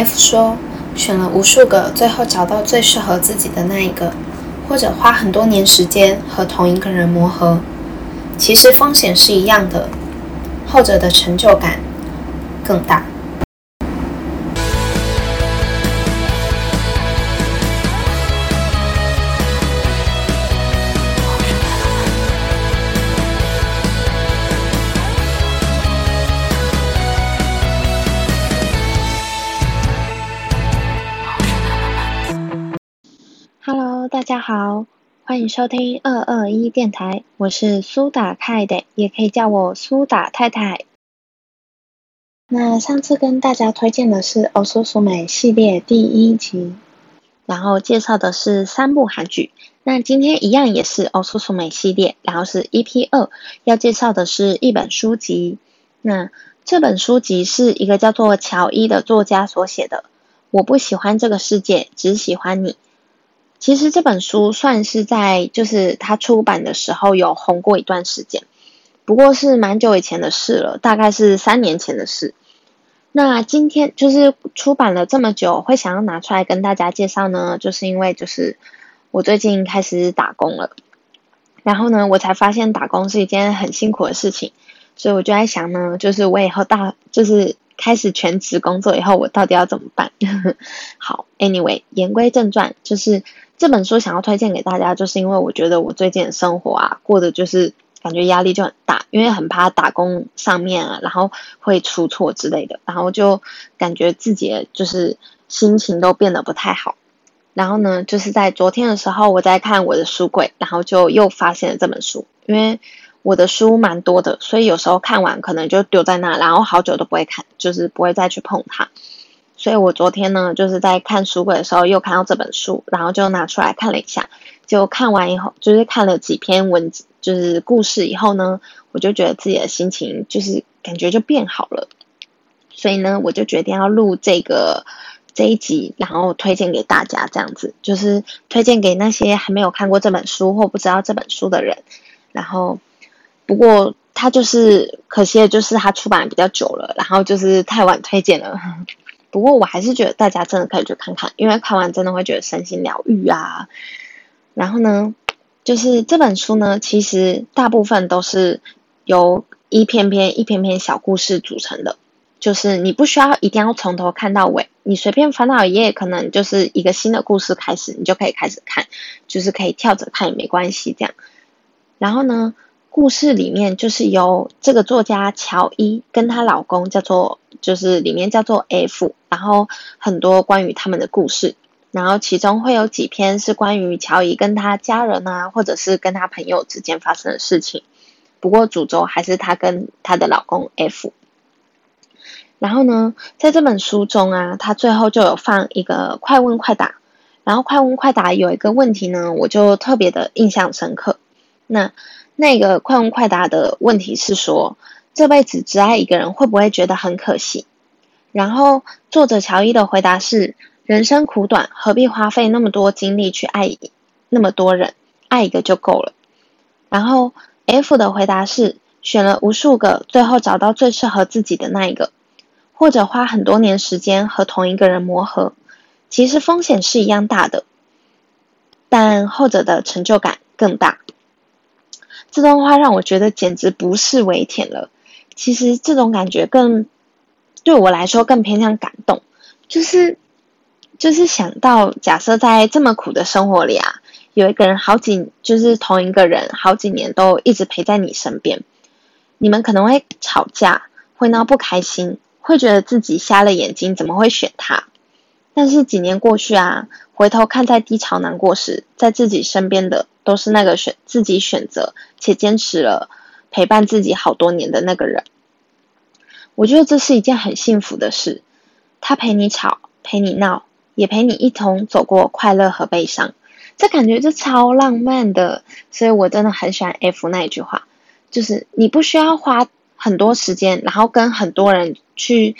F 说，选了无数个，最后找到最适合自己的那一个，或者花很多年时间和同一个人磨合，其实风险是一样的，后者的成就感更大。大家好，欢迎收听二二一电台，我是苏打太的，也可以叫我苏打太太。那上次跟大家推荐的是《欧苏苏美》系列第一集，然后介绍的是三部韩剧。那今天一样也是《欧苏苏美》系列，然后是 EP 二，要介绍的是一本书籍。那这本书籍是一个叫做乔伊的作家所写的。我不喜欢这个世界，只喜欢你。其实这本书算是在就是它出版的时候有红过一段时间，不过是蛮久以前的事了，大概是三年前的事。那今天就是出版了这么久，会想要拿出来跟大家介绍呢，就是因为就是我最近开始打工了，然后呢，我才发现打工是一件很辛苦的事情，所以我就在想呢，就是我以后大就是开始全职工作以后，我到底要怎么办？好，Anyway，言归正传，就是。这本书想要推荐给大家，就是因为我觉得我最近的生活啊，过得就是感觉压力就很大，因为很怕打工上面啊，然后会出错之类的，然后就感觉自己就是心情都变得不太好。然后呢，就是在昨天的时候，我在看我的书柜，然后就又发现了这本书。因为我的书蛮多的，所以有时候看完可能就丢在那，然后好久都不会看，就是不会再去碰它。所以我昨天呢，就是在看书柜的时候，又看到这本书，然后就拿出来看了一下。就看完以后，就是看了几篇文字，就是故事以后呢，我就觉得自己的心情就是感觉就变好了。所以呢，我就决定要录这个这一集，然后推荐给大家，这样子就是推荐给那些还没有看过这本书或不知道这本书的人。然后，不过它就是可惜的就是它出版比较久了，然后就是太晚推荐了。不过我还是觉得大家真的可以去看看，因为看完真的会觉得身心疗愈啊。然后呢，就是这本书呢，其实大部分都是由一篇篇、一篇篇小故事组成的，就是你不需要一定要从头看到尾，你随便翻到一页，可能就是一个新的故事开始，你就可以开始看，就是可以跳着看也没关系这样。然后呢？故事里面就是由这个作家乔伊跟她老公叫做，就是里面叫做 F，然后很多关于他们的故事，然后其中会有几篇是关于乔伊跟他家人啊，或者是跟他朋友之间发生的事情。不过主轴还是她跟她的老公 F。然后呢，在这本书中啊，他最后就有放一个快问快答，然后快问快答有一个问题呢，我就特别的印象深刻。那那个快问快答的问题是说，这辈子只爱一个人会不会觉得很可惜？然后作者乔伊的回答是：人生苦短，何必花费那么多精力去爱那么多人？爱一个就够了。然后 F 的回答是：选了无数个，最后找到最适合自己的那一个，或者花很多年时间和同一个人磨合，其实风险是一样大的，但后者的成就感更大。这段话让我觉得简直不是为甜了。其实这种感觉更对我来说更偏向感动，就是就是想到假设在这么苦的生活里啊，有一个人好几就是同一个人好几年都一直陪在你身边，你们可能会吵架，会闹不开心，会觉得自己瞎了眼睛，怎么会选他？但是几年过去啊，回头看在低潮难过时，在自己身边的。都是那个选自己选择且坚持了陪伴自己好多年的那个人，我觉得这是一件很幸福的事。他陪你吵，陪你闹，也陪你一同走过快乐和悲伤，这感觉就超浪漫的。所以我真的很喜欢 F 那一句话，就是你不需要花很多时间，然后跟很多人去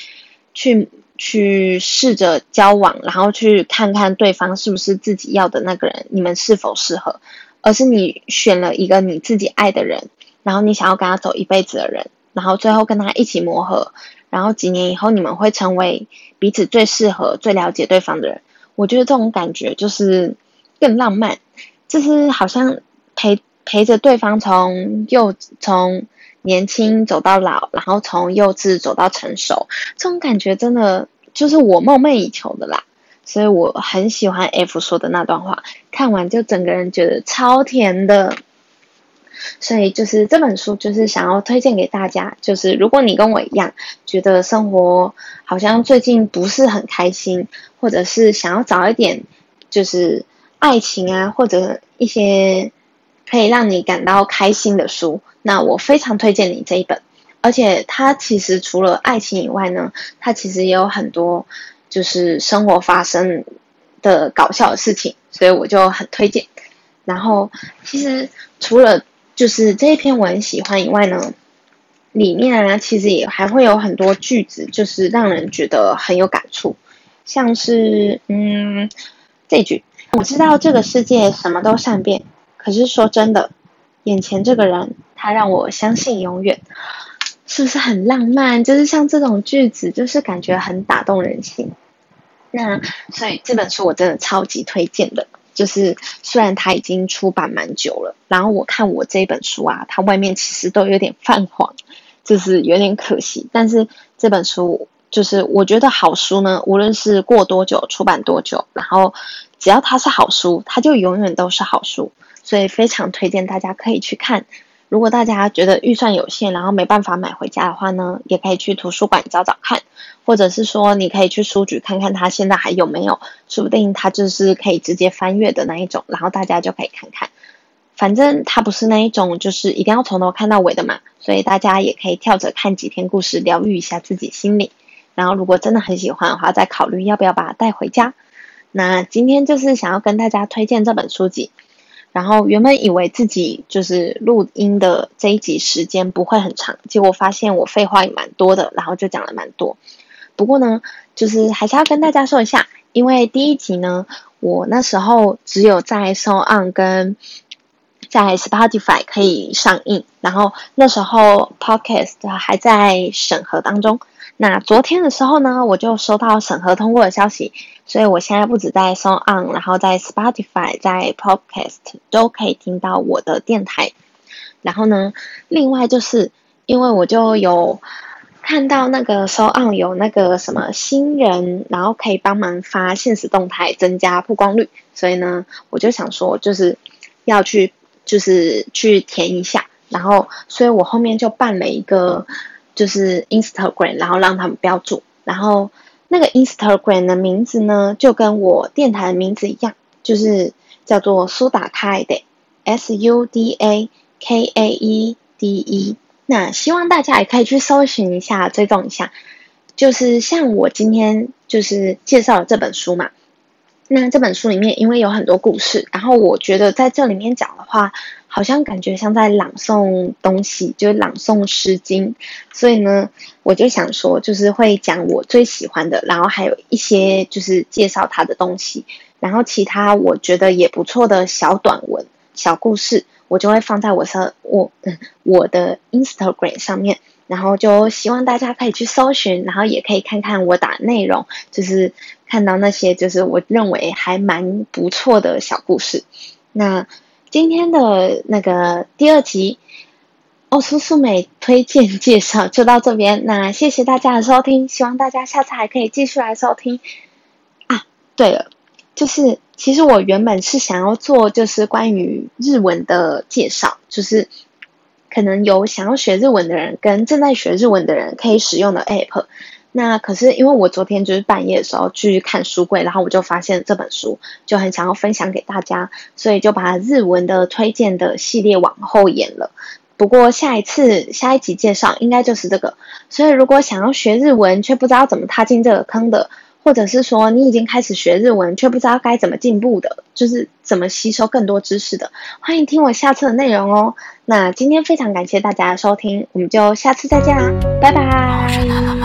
去去试着交往，然后去看看对方是不是自己要的那个人，你们是否适合。而是你选了一个你自己爱的人，然后你想要跟他走一辈子的人，然后最后跟他一起磨合，然后几年以后你们会成为彼此最适合、最了解对方的人。我觉得这种感觉就是更浪漫，就是好像陪陪着对方从幼从年轻走到老，然后从幼稚走到成熟，这种感觉真的就是我梦寐以求的啦。所以我很喜欢 F 说的那段话，看完就整个人觉得超甜的。所以就是这本书，就是想要推荐给大家。就是如果你跟我一样，觉得生活好像最近不是很开心，或者是想要找一点就是爱情啊，或者一些可以让你感到开心的书，那我非常推荐你这一本。而且它其实除了爱情以外呢，它其实也有很多就是生活发生的搞笑的事情，所以我就很推荐。然后其实除了就是这一篇我很喜欢以外呢，里面啊其实也还会有很多句子，就是让人觉得很有感触，像是嗯这句，我知道这个世界什么都善变，可是说真的，眼前这个人他让我相信永远，是不是很浪漫？就是像这种句子，就是感觉很打动人心。那所以这本书我真的超级推荐的。就是虽然它已经出版蛮久了，然后我看我这本书啊，它外面其实都有点泛黄，就是有点可惜。但是这本书就是我觉得好书呢，无论是过多久出版多久，然后只要它是好书，它就永远都是好书，所以非常推荐大家可以去看。如果大家觉得预算有限，然后没办法买回家的话呢，也可以去图书馆找找看，或者是说你可以去书局看看它现在还有没有，说不定它就是可以直接翻阅的那一种，然后大家就可以看看。反正它不是那一种就是一定要从头看到尾的嘛，所以大家也可以跳着看几篇故事，疗愈一下自己心里。然后如果真的很喜欢的话，再考虑要不要把它带回家。那今天就是想要跟大家推荐这本书籍。然后原本以为自己就是录音的这一集时间不会很长，结果发现我废话也蛮多的，然后就讲了蛮多。不过呢，就是还是要跟大家说一下，因为第一集呢，我那时候只有在 So On 跟在 Spotify 可以上映，然后那时候 Podcast 还在审核当中。那昨天的时候呢，我就收到审核通过的消息，所以我现在不止在 Song On，然后在 Spotify、在 Podcast 都可以听到我的电台。然后呢，另外就是因为我就有看到那个 s o n On 有那个什么新人，然后可以帮忙发现实动态，增加曝光率，所以呢，我就想说就是要去就是去填一下，然后所以我后面就办了一个。就是 Instagram，然后让他们标注，然后那个 Instagram 的名字呢，就跟我电台的名字一样，就是叫做苏打开的 S U D A K A E D E。那希望大家也可以去搜寻一下，追踪一下。就是像我今天就是介绍了这本书嘛，那这本书里面因为有很多故事，然后我觉得在这里面讲的话。好像感觉像在朗诵东西，就是朗诵《诗经》，所以呢，我就想说，就是会讲我最喜欢的，然后还有一些就是介绍他的东西，然后其他我觉得也不错的小短文、小故事，我就会放在我上我我的 Instagram 上面，然后就希望大家可以去搜寻，然后也可以看看我打内容，就是看到那些就是我认为还蛮不错的小故事，那。今天的那个第二集，奥苏素美推荐介绍就到这边。那谢谢大家的收听，希望大家下次还可以继续来收听。啊，对了，就是其实我原本是想要做就是关于日文的介绍，就是可能有想要学日文的人跟正在学日文的人可以使用的 app。那可是因为我昨天就是半夜的时候去看书柜，然后我就发现这本书，就很想要分享给大家，所以就把日文的推荐的系列往后延了。不过下一次下一集介绍应该就是这个，所以如果想要学日文却不知道怎么踏进这个坑的，或者是说你已经开始学日文却不知道该怎么进步的，就是怎么吸收更多知识的，欢迎听我下次的内容哦。那今天非常感谢大家的收听，我们就下次再见啦，拜拜。